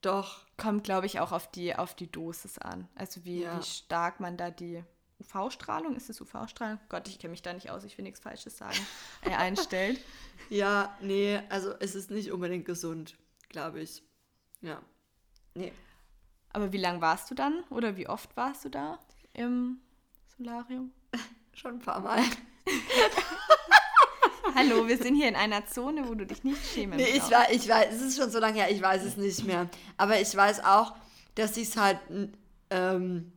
doch. Kommt, glaube ich, auch auf die, auf die Dosis an. Also wie, ja. wie stark man da die UV-Strahlung, ist es UV-Strahlung? Gott, ich kenne mich da nicht aus, ich will nichts Falsches sagen, äh, einstellt. ja, nee, also es ist nicht unbedingt gesund, glaube ich. Ja. Nee. Aber wie lange warst du dann oder wie oft warst du da im Solarium? Schon ein paar Mal. Hallo, wir sind hier in einer Zone, wo du dich nicht schämen nee, ich weiß, ich weiß, es ist schon so lange her, ich weiß es nicht mehr. Aber ich weiß auch, dass ich es halt ähm,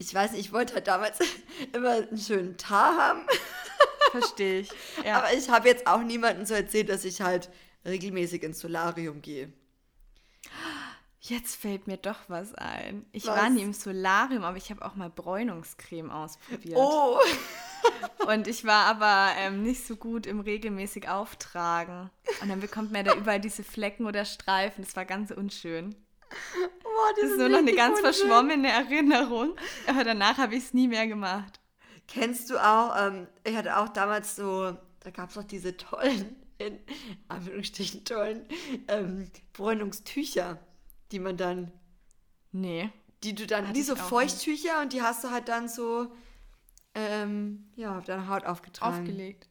ich weiß nicht, ich wollte halt damals immer einen schönen Tag haben. Verstehe ich. Ja. Aber ich habe jetzt auch niemandem so erzählt, dass ich halt regelmäßig ins Solarium gehe. Jetzt fällt mir doch was ein. Ich was? war nie im Solarium, aber ich habe auch mal Bräunungscreme ausprobiert. Oh! Und ich war aber ähm, nicht so gut im regelmäßig Auftragen. Und dann bekommt man da überall diese Flecken oder Streifen. Das war ganz unschön. Boah, das ist nur noch eine ganz verschwommene Erinnerung. Aber danach habe ich es nie mehr gemacht. Kennst du auch, ähm, ich hatte auch damals so, da gab es auch diese tollen, in Anführungsstrichen tollen, ähm, Bräunungstücher, die man dann. Nee. Die du dann, wie so Feuchttücher nicht. und die hast du halt dann so, ähm, ja, auf deine Haut aufgetragen. Aufgelegt.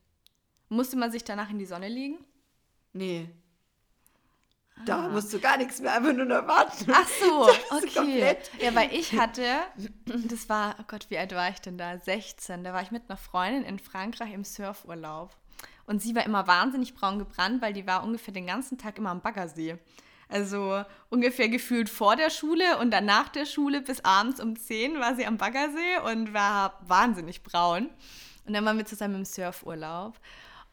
Musste man sich danach in die Sonne legen? Nee. Da ah. musst du gar nichts mehr, einfach nur noch warten. Ach so, okay. Ja, weil ich hatte, das war, oh Gott, wie alt war ich denn da? 16. Da war ich mit einer Freundin in Frankreich im Surfurlaub. Und sie war immer wahnsinnig braun gebrannt, weil die war ungefähr den ganzen Tag immer am Baggersee. Also ungefähr gefühlt vor der Schule und dann nach der Schule bis abends um 10 war sie am Baggersee und war wahnsinnig braun. Und dann waren wir zusammen im Surfurlaub.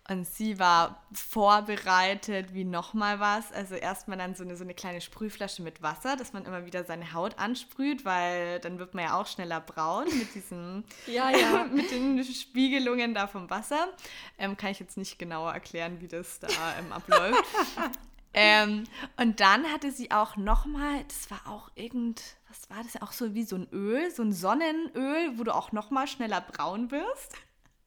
Und sie war vorbereitet wie nochmal was. Also erstmal dann so eine, so eine kleine Sprühflasche mit Wasser, dass man immer wieder seine Haut ansprüht, weil dann wird man ja auch schneller braun mit diesen, ja, ja. mit den Spiegelungen da vom Wasser. Ähm, kann ich jetzt nicht genauer erklären, wie das da ähm, abläuft. ähm, und dann hatte sie auch nochmal, das war auch irgend, was war das? Auch so wie so ein Öl, so ein Sonnenöl, wo du auch nochmal schneller braun wirst.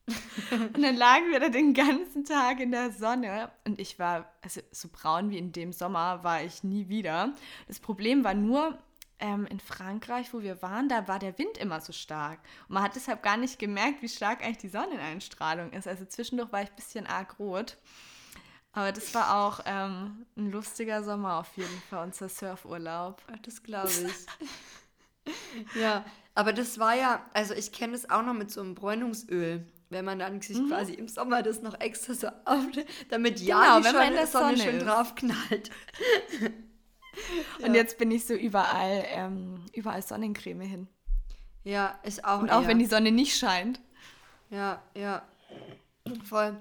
Und dann lagen wir da den ganzen Tag in der Sonne und ich war, also so braun wie in dem Sommer war ich nie wieder. Das Problem war nur, ähm, in Frankreich, wo wir waren, da war der Wind immer so stark. Und man hat deshalb gar nicht gemerkt, wie stark eigentlich die Sonneneinstrahlung ist. Also zwischendurch war ich ein bisschen arg rot. Aber das war auch ähm, ein lustiger Sommer auf jeden Fall, unser Surfurlaub. Das glaube ich. ja, aber das war ja, also ich kenne es auch noch mit so einem Bräunungsöl wenn man dann sich mhm. quasi im Sommer das noch extra so auf, damit ja genau, die wenn der Sonne, Sonne schön drauf knallt. ja. Und jetzt bin ich so überall, ähm, überall Sonnencreme hin. Ja, ist auch. Und auch eher. wenn die Sonne nicht scheint. Ja, ja. Voll.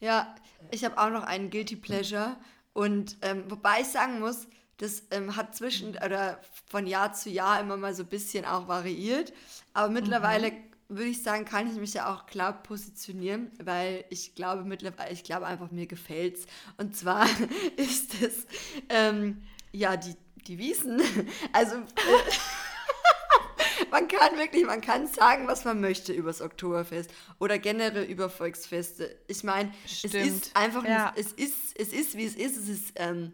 Ja, ich habe auch noch einen Guilty Pleasure. Und ähm, wobei ich sagen muss, das ähm, hat zwischen oder von Jahr zu Jahr immer mal so ein bisschen auch variiert. Aber mittlerweile mhm würde ich sagen, kann ich mich ja auch klar positionieren, weil ich glaube mittlerweile, ich glaube einfach, mir gefällt's. Und zwar ist es, ähm, ja, die, die Wiesen. Also, äh, man kann wirklich, man kann sagen, was man möchte über das Oktoberfest oder generell über Volksfeste. Ich meine, es ist einfach, ja. es ist, es ist, wie es ist. Es ist, ähm,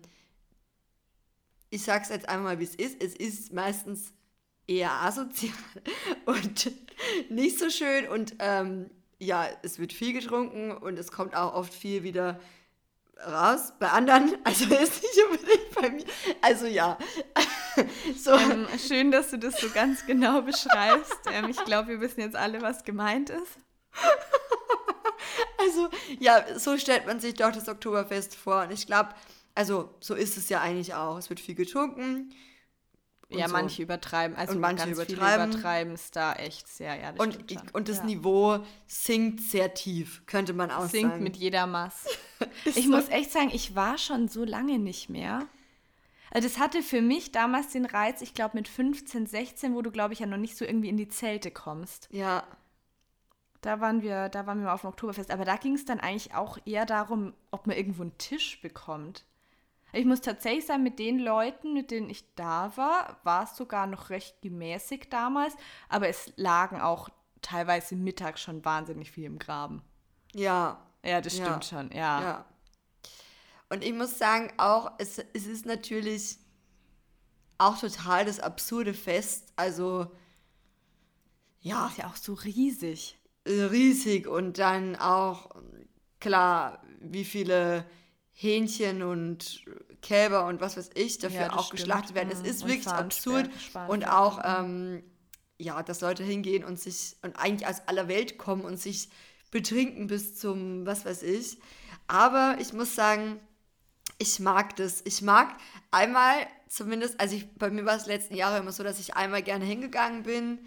ich sag's jetzt einmal, wie es ist. Es ist meistens eher asozial und nicht so schön. Und ähm, ja, es wird viel getrunken und es kommt auch oft viel wieder raus bei anderen. Also ist nicht unbedingt bei mir. Also ja. so. Ähm, schön, dass du das so ganz genau beschreibst. Ähm, ich glaube, wir wissen jetzt alle, was gemeint ist. also ja, so stellt man sich doch das Oktoberfest vor. Und ich glaube, also so ist es ja eigentlich auch. Es wird viel getrunken ja, so. manche übertreiben. Also und manche übertreiben. übertreiben es da echt sehr, ja. Das und, ich, und das ja. Niveau sinkt sehr tief, könnte man auch sinkt sagen. Sinkt mit jeder Maß. ich so. muss echt sagen, ich war schon so lange nicht mehr. Also das hatte für mich damals den Reiz, ich glaube mit 15, 16, wo du, glaube ich, ja noch nicht so irgendwie in die Zelte kommst. Ja. Da waren wir, da waren wir mal auf dem Oktoberfest. Aber da ging es dann eigentlich auch eher darum, ob man irgendwo einen Tisch bekommt. Ich muss tatsächlich sagen, mit den Leuten, mit denen ich da war, war es sogar noch recht gemäßigt damals, aber es lagen auch teilweise mittags schon wahnsinnig viel im Graben. Ja. Ja, das stimmt ja. schon, ja. ja. Und ich muss sagen, auch, es, es ist natürlich auch total das absurde Fest. Also, ja. Ist ja auch so riesig. Riesig und dann auch, klar, wie viele Hähnchen und Kälber und was weiß ich dafür ja, auch stimmt. geschlachtet werden. Es mhm. ist und wirklich absurd und auch, ähm, ja, dass Leute hingehen und sich und eigentlich aus aller Welt kommen und sich betrinken bis zum was weiß ich. Aber ich muss sagen, ich mag das. Ich mag einmal zumindest, also ich, bei mir war es letzten Jahre immer so, dass ich einmal gerne hingegangen bin.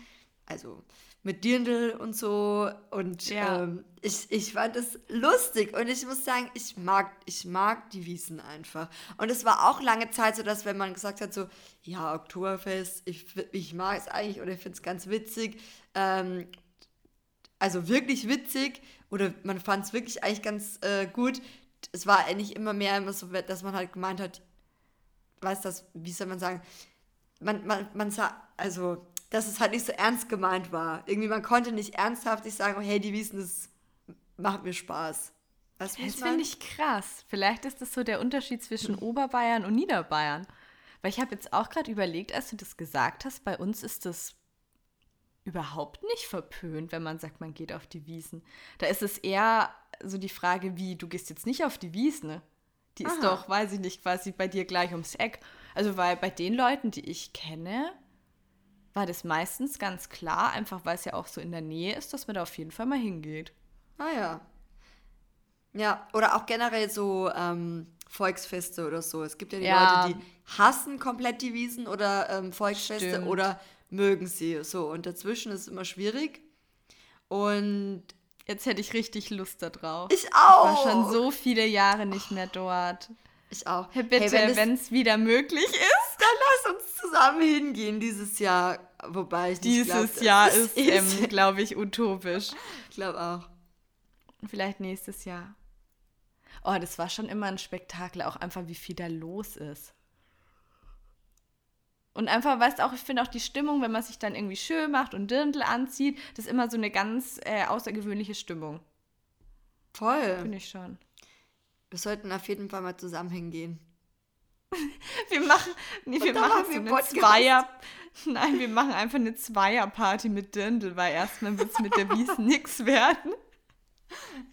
Also mit Dirndl und so. Und ja. ähm, ich, ich fand es lustig. Und ich muss sagen, ich mag, ich mag die Wiesen einfach. Und es war auch lange Zeit so, dass wenn man gesagt hat, so, ja, Oktoberfest, ich, ich mag es eigentlich oder ich finde es ganz witzig. Ähm, also wirklich witzig oder man fand es wirklich eigentlich ganz äh, gut. Es war eigentlich immer mehr immer so, dass man halt gemeint hat, weiß das, wie soll man sagen, man, man, man sah, also, dass es halt nicht so ernst gemeint war. Irgendwie, man konnte nicht ernsthaft sagen, oh, hey, die Wiesen, das macht mir Spaß. Weißt das finde ich krass. Vielleicht ist das so der Unterschied zwischen mhm. Oberbayern und Niederbayern. Weil ich habe jetzt auch gerade überlegt, als du das gesagt hast, bei uns ist das überhaupt nicht verpönt, wenn man sagt, man geht auf die Wiesen. Da ist es eher so die Frage, wie, du gehst jetzt nicht auf die Wiesen. Ne? Die Aha. ist doch, weiß ich nicht, quasi bei dir gleich ums Eck. Also, weil bei den Leuten, die ich kenne, war das meistens ganz klar, einfach weil es ja auch so in der Nähe ist, dass man da auf jeden Fall mal hingeht. Ah ja. Ja, oder auch generell so ähm, Volksfeste oder so. Es gibt ja die ja. Leute, die hassen komplett die Wiesen oder ähm, Volksfeste Stimmt. oder mögen sie so. Und dazwischen ist es immer schwierig. Und jetzt hätte ich richtig Lust darauf. Ich auch. Ich war schon so viele Jahre nicht mehr dort. Ich auch. Hey, bitte, hey, wenn es wieder möglich ist. Lass uns zusammen hingehen dieses Jahr. Wobei ich nicht Dieses glaub, Jahr ist, ist ähm, glaube ich, utopisch. Ich glaube auch. Vielleicht nächstes Jahr. Oh, das war schon immer ein Spektakel, auch einfach, wie viel da los ist. Und einfach, weißt du auch, ich finde auch die Stimmung, wenn man sich dann irgendwie schön macht und Dirndl anzieht, das ist immer so eine ganz äh, außergewöhnliche Stimmung. Voll. Finde ich schon. Wir sollten auf jeden Fall mal zusammen hingehen. Wir machen, nee, wir machen so eine Zweier. Nein, wir machen einfach eine Zweierparty mit Dirndl, weil erstmal wird es mit der Wies nichts werden.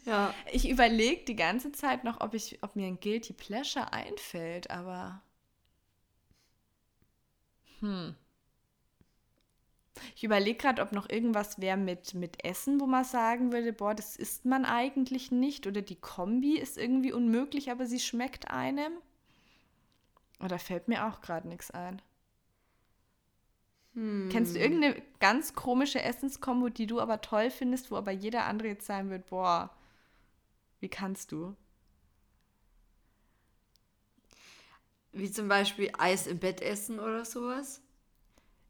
Ja. Ich überlege die ganze Zeit noch, ob, ich, ob mir ein Guilty Pleasure einfällt, aber. Hm. Ich überlege gerade, ob noch irgendwas wäre mit, mit Essen, wo man sagen würde, boah, das isst man eigentlich nicht. Oder die Kombi ist irgendwie unmöglich, aber sie schmeckt einem. Oder fällt mir auch gerade nichts ein. Hm. Kennst du irgendeine ganz komische Essenskombo, die du aber toll findest, wo aber jeder andere jetzt sagen wird, boah, wie kannst du? Wie zum Beispiel Eis im Bett essen oder sowas?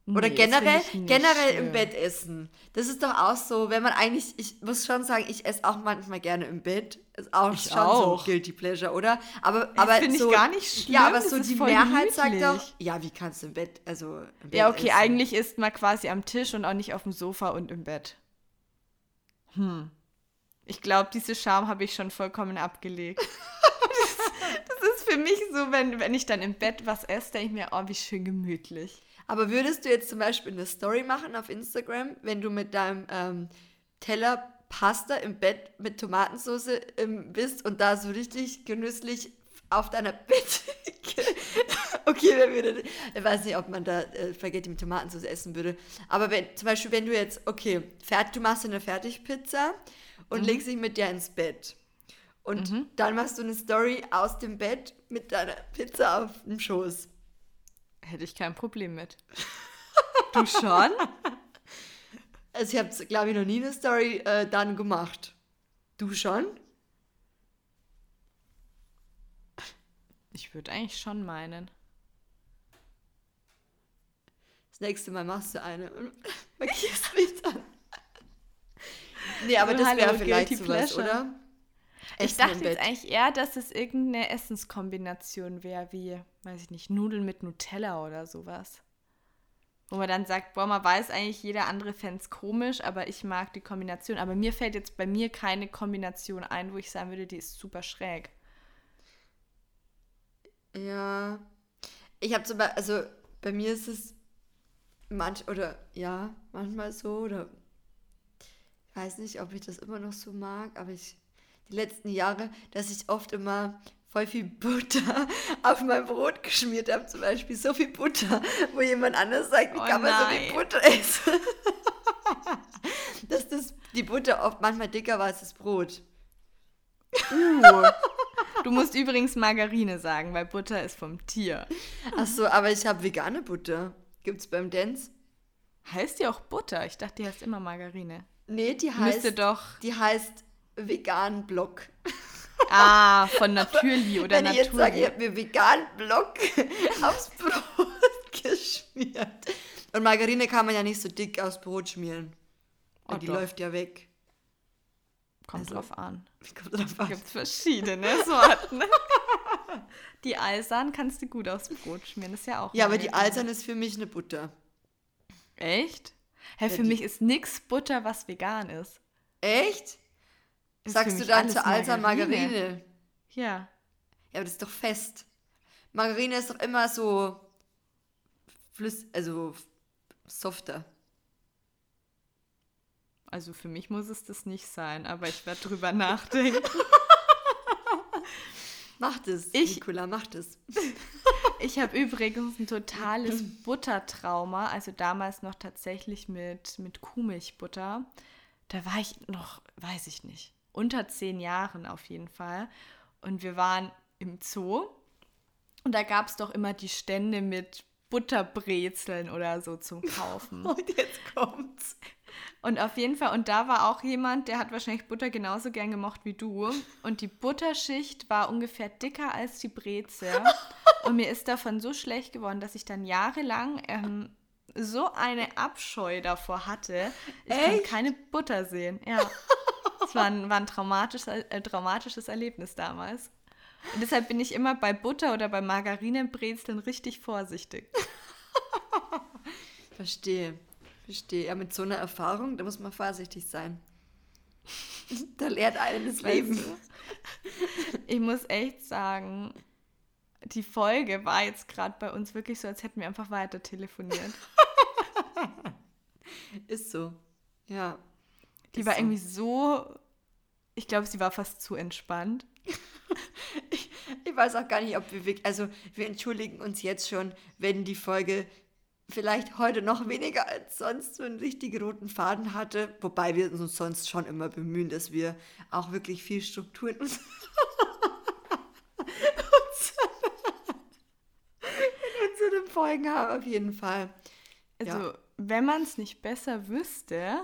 Oder nee, generell, generell schön. im Bett essen. Das ist doch auch so, wenn man eigentlich, ich muss schon sagen, ich esse auch manchmal gerne im Bett. Ist auch ich schon auch. so Guilty Pleasure, oder? Aber, das aber finde so, ich gar nicht schlimm. Ja, aber so die Mehrheit sagt doch, ja, wie kannst du im Bett, also im Bett Ja, okay, essen? eigentlich isst man quasi am Tisch und auch nicht auf dem Sofa und im Bett. Hm. Ich glaube, diese Scham habe ich schon vollkommen abgelegt. das, das ist für mich so, wenn, wenn ich dann im Bett was esse, denke ich mir, oh, wie schön gemütlich. Aber würdest du jetzt zum Beispiel eine Story machen auf Instagram, wenn du mit deinem ähm, Teller Pasta im Bett mit Tomatensauce ähm, bist und da so richtig genüsslich auf deiner Bettdecke. okay, wer würde. Ich weiß nicht, ob man da äh, Spaghetti mit Tomatensauce essen würde. Aber wenn, zum Beispiel, wenn du jetzt, okay, fert, du machst eine Fertigpizza und mhm. legst dich mit dir ins Bett. Und mhm. dann machst du eine Story aus dem Bett mit deiner Pizza auf dem Schoß. Hätte ich kein Problem mit. Du schon? Also ich habe, glaube ich, noch nie eine Story äh, dann gemacht. Du schon? Ich würde eigentlich schon meinen. Das nächste Mal machst du eine und markierst mich dann. Nee, aber das wäre vielleicht sowas, oder? Essen ich dachte jetzt eigentlich eher, dass es irgendeine Essenskombination wäre, wie, weiß ich nicht, Nudeln mit Nutella oder sowas. Wo man dann sagt, boah, man weiß eigentlich, jeder andere fände es komisch, aber ich mag die Kombination. Aber mir fällt jetzt bei mir keine Kombination ein, wo ich sagen würde, die ist super schräg. Ja. Ich habe zum Beispiel, also bei mir ist es manch, oder ja, manchmal so, oder ich weiß nicht, ob ich das immer noch so mag, aber ich die letzten Jahre, dass ich oft immer voll viel Butter auf mein Brot geschmiert habe, zum Beispiel so viel Butter, wo jemand anders sagt, wie oh kann man nein. so viel Butter essen? dass das, die Butter oft manchmal dicker war als das Brot. Uh. Du musst übrigens Margarine sagen, weil Butter ist vom Tier. Ach so, aber ich habe vegane Butter. Gibt's beim Dance? Heißt die auch Butter? Ich dachte, die heißt immer Margarine. Nee, die heißt. Müsste doch. Die heißt veganen Block. Ah, von Naturli oder Wenn Naturli. ich jetzt sage, ich habe mir veganen Block aufs Brot geschmiert. Und Margarine kann man ja nicht so dick aufs Brot schmieren. Oh, die doch. läuft ja weg. Kommt also, drauf an. Kommt drauf an. Gibt verschiedene Sorten. Die Alsan kannst du gut aufs Brot schmieren, das ist ja auch. Ja, aber die Alsan ist für mich eine Butter. Echt? Hä, für mich ist nix Butter, was vegan ist. Echt? Ist Sagst du dann zur Alsan Margarine. Margarine? Ja. Ja, aber das ist doch fest. Margarine ist doch immer so flüss, also softer. Also für mich muss es das nicht sein, aber ich werde drüber nachdenken. Macht es, Ich- Nicola, macht es. Ich habe übrigens ein totales Buttertrauma, also damals noch tatsächlich mit, mit Kuhmilchbutter. Da war ich noch, weiß ich nicht, unter zehn Jahren auf jeden Fall. Und wir waren im Zoo und da gab es doch immer die Stände mit Butterbrezeln oder so zum Kaufen. Und jetzt kommt's. Und auf jeden Fall, und da war auch jemand, der hat wahrscheinlich Butter genauso gern gemocht wie du. Und die Butterschicht war ungefähr dicker als die Brezel. Und mir ist davon so schlecht geworden, dass ich dann jahrelang ähm, so eine Abscheu davor hatte. Ich Echt? keine Butter sehen. Ja. Es war ein, war ein traumatisches, äh, traumatisches Erlebnis damals. Und deshalb bin ich immer bei Butter oder bei Margarinebrezeln richtig vorsichtig. Verstehe. Verstehe. Ja, mit so einer Erfahrung, da muss man vorsichtig sein. Da lernt einen das Leben. Ich muss echt sagen, die Folge war jetzt gerade bei uns wirklich so, als hätten wir einfach weiter telefoniert. Ist so. Ja. Die war so. irgendwie so, ich glaube, sie war fast zu entspannt. Ich weiß auch gar nicht, ob wir wirklich, also wir entschuldigen uns jetzt schon, wenn die Folge vielleicht heute noch weniger als sonst so einen richtigen roten Faden hatte, wobei wir uns sonst schon immer bemühen, dass wir auch wirklich viel Struktur in, uns in unseren Folgen haben, auf jeden Fall. Also, Ja. wenn man es nicht besser wüsste,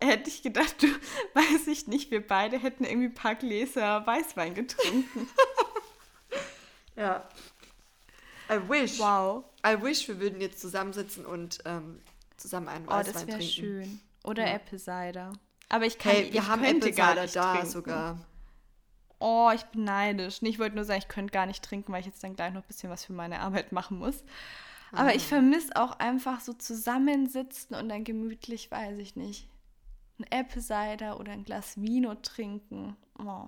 hätte ich gedacht, du, weiß ich nicht, wir beide hätten irgendwie ein paar Gläser Weißwein getrunken. Ja. I wish. Wow. I wish, wir würden jetzt zusammensitzen und ähm, zusammen einen Oh, Weißwein das wäre trinken. schön. Oder Ja. Apple Cider. Aber ich kann Hey, ich wir haben Apple Cider da trinken. sogar. Oh, ich bin neidisch. Ich wollte nur sagen, ich könnte gar nicht trinken, weil ich jetzt dann gleich noch ein bisschen was für meine Arbeit machen muss. Aber Ah. ich vermisse auch einfach so zusammensitzen und dann gemütlich, weiß ich nicht, ein Apple Cider oder ein Glas Vino trinken. Oh,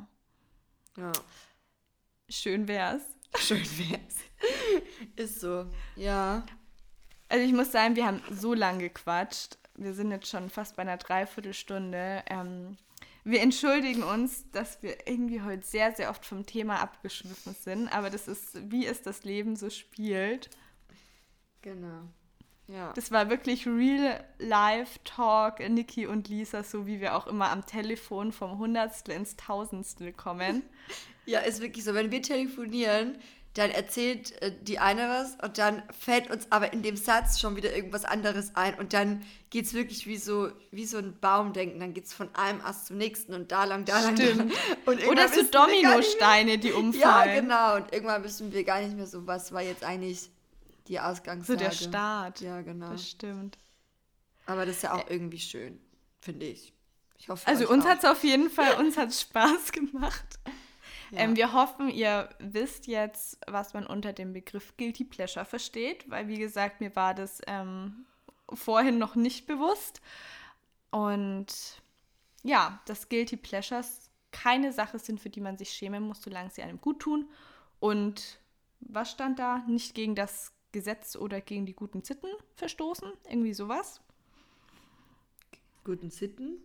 Ja. schön wär's. Schön wär's. Ist so. Ja. Also ich muss sagen, wir haben so lange gequatscht. Wir sind jetzt schon fast bei einer Dreiviertelstunde. Ähm, wir entschuldigen uns, dass wir irgendwie heute sehr, sehr oft vom Thema abgeschwiffen sind. Aber das ist, wie es das Leben so spielt. Genau. Ja. Das war wirklich Real Life Talk, Niki und Lisa, so wie wir auch immer am Telefon vom Hundertstel ins Tausendstel kommen. ja, ist wirklich so. Wenn wir telefonieren, dann erzählt äh, die eine was und dann fällt uns aber in dem Satz schon wieder irgendwas anderes ein und dann geht es wirklich wie so, wie so ein Baumdenken. Dann geht es von einem Ast zum nächsten und da lang, da lang, da lang. Stimmt. Und Oder so Dominosteine, die Ja, umfallen. genau. Und irgendwann wissen wir gar nicht mehr so, was war jetzt eigentlich die So Ausgangslage. der Start. Ja, genau. Das stimmt. Aber das ist ja auch irgendwie schön, finde ich. Ich hoffe, Also uns hat es auf jeden Fall, uns hat Spaß gemacht. Ja. Ähm, wir hoffen, ihr wisst jetzt, was man unter dem Begriff Guilty Pleasure versteht, weil wie gesagt, mir war das ähm, vorhin noch nicht bewusst. Und ja, dass Guilty Pleasures keine Sache sind, für die man sich schämen muss, solange sie einem gut tun. Und was stand da? Nicht gegen das Gesetz oder gegen die guten Sitten verstoßen? Irgendwie sowas? Guten Sitten?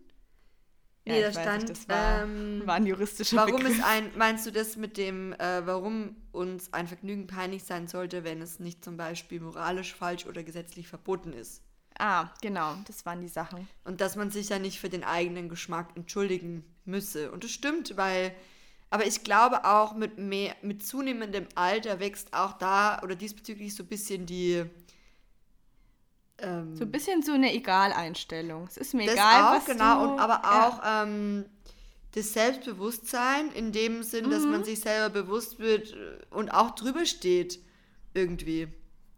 Ja, Nee, da stand, nicht, das war, ähm, war ein juristischer Warum Begriff. ist ein, meinst du das mit dem, äh, warum uns ein Vergnügen peinlich sein sollte, wenn es nicht zum Beispiel moralisch falsch oder gesetzlich verboten ist? Ah, genau, das waren die Sachen. Und dass man sich ja nicht für den eigenen Geschmack entschuldigen müsse. Und das stimmt, weil, aber ich glaube auch, mit, mehr, mit zunehmendem Alter wächst auch da oder diesbezüglich so ein bisschen die. Ähm, So ein bisschen so eine Egal-Einstellung. Es ist mir das egal, auch, was genau, du... und aber Ja. auch ähm, das Selbstbewusstsein in dem Sinn, dass man sich selber bewusst wird äh, und auch drüber steht irgendwie.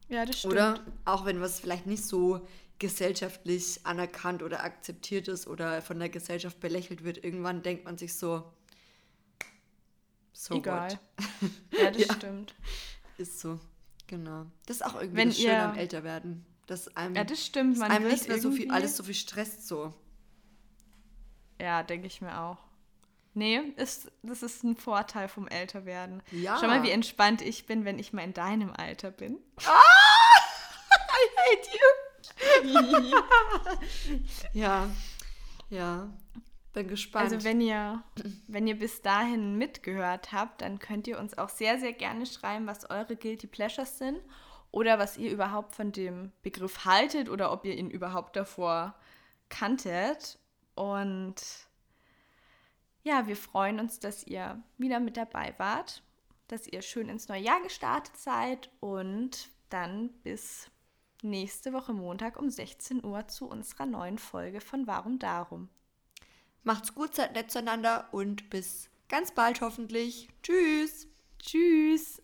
Ja, das stimmt. Oder auch wenn was vielleicht nicht so gesellschaftlich anerkannt oder akzeptiert ist oder von der Gesellschaft belächelt wird, irgendwann denkt man sich so, so Egal. what. Ja, das Ja. stimmt. Ist so. Genau. Das ist auch irgendwie Wenn das Schöne ihr- am Älterwerden. Dass einem, Ja, das stimmt. Man einem nicht mehr so viel, alles so viel stresst so. Ja, denke ich mir auch. Nee, ist, das ist ein Vorteil vom Älterwerden. Ja. Schau mal, wie entspannt ich bin, wenn ich mal in deinem Alter bin. I hate you. ja. Ja. Bin gespannt. Also wenn ihr, wenn ihr bis dahin mitgehört habt, dann könnt ihr uns auch sehr, sehr gerne schreiben, was eure Guilty Pleasures sind oder was ihr überhaupt von dem Begriff haltet oder ob ihr ihn überhaupt davor kanntet. Und ja, wir freuen uns, dass ihr wieder mit dabei wart, dass ihr schön ins neue Jahr gestartet seid und dann bis nächste Woche Montag um 16 Uhr zu unserer neuen Folge von Warum Darum. Macht's gut, seid nett zueinander und bis ganz bald hoffentlich. Tschüss. Tschüss!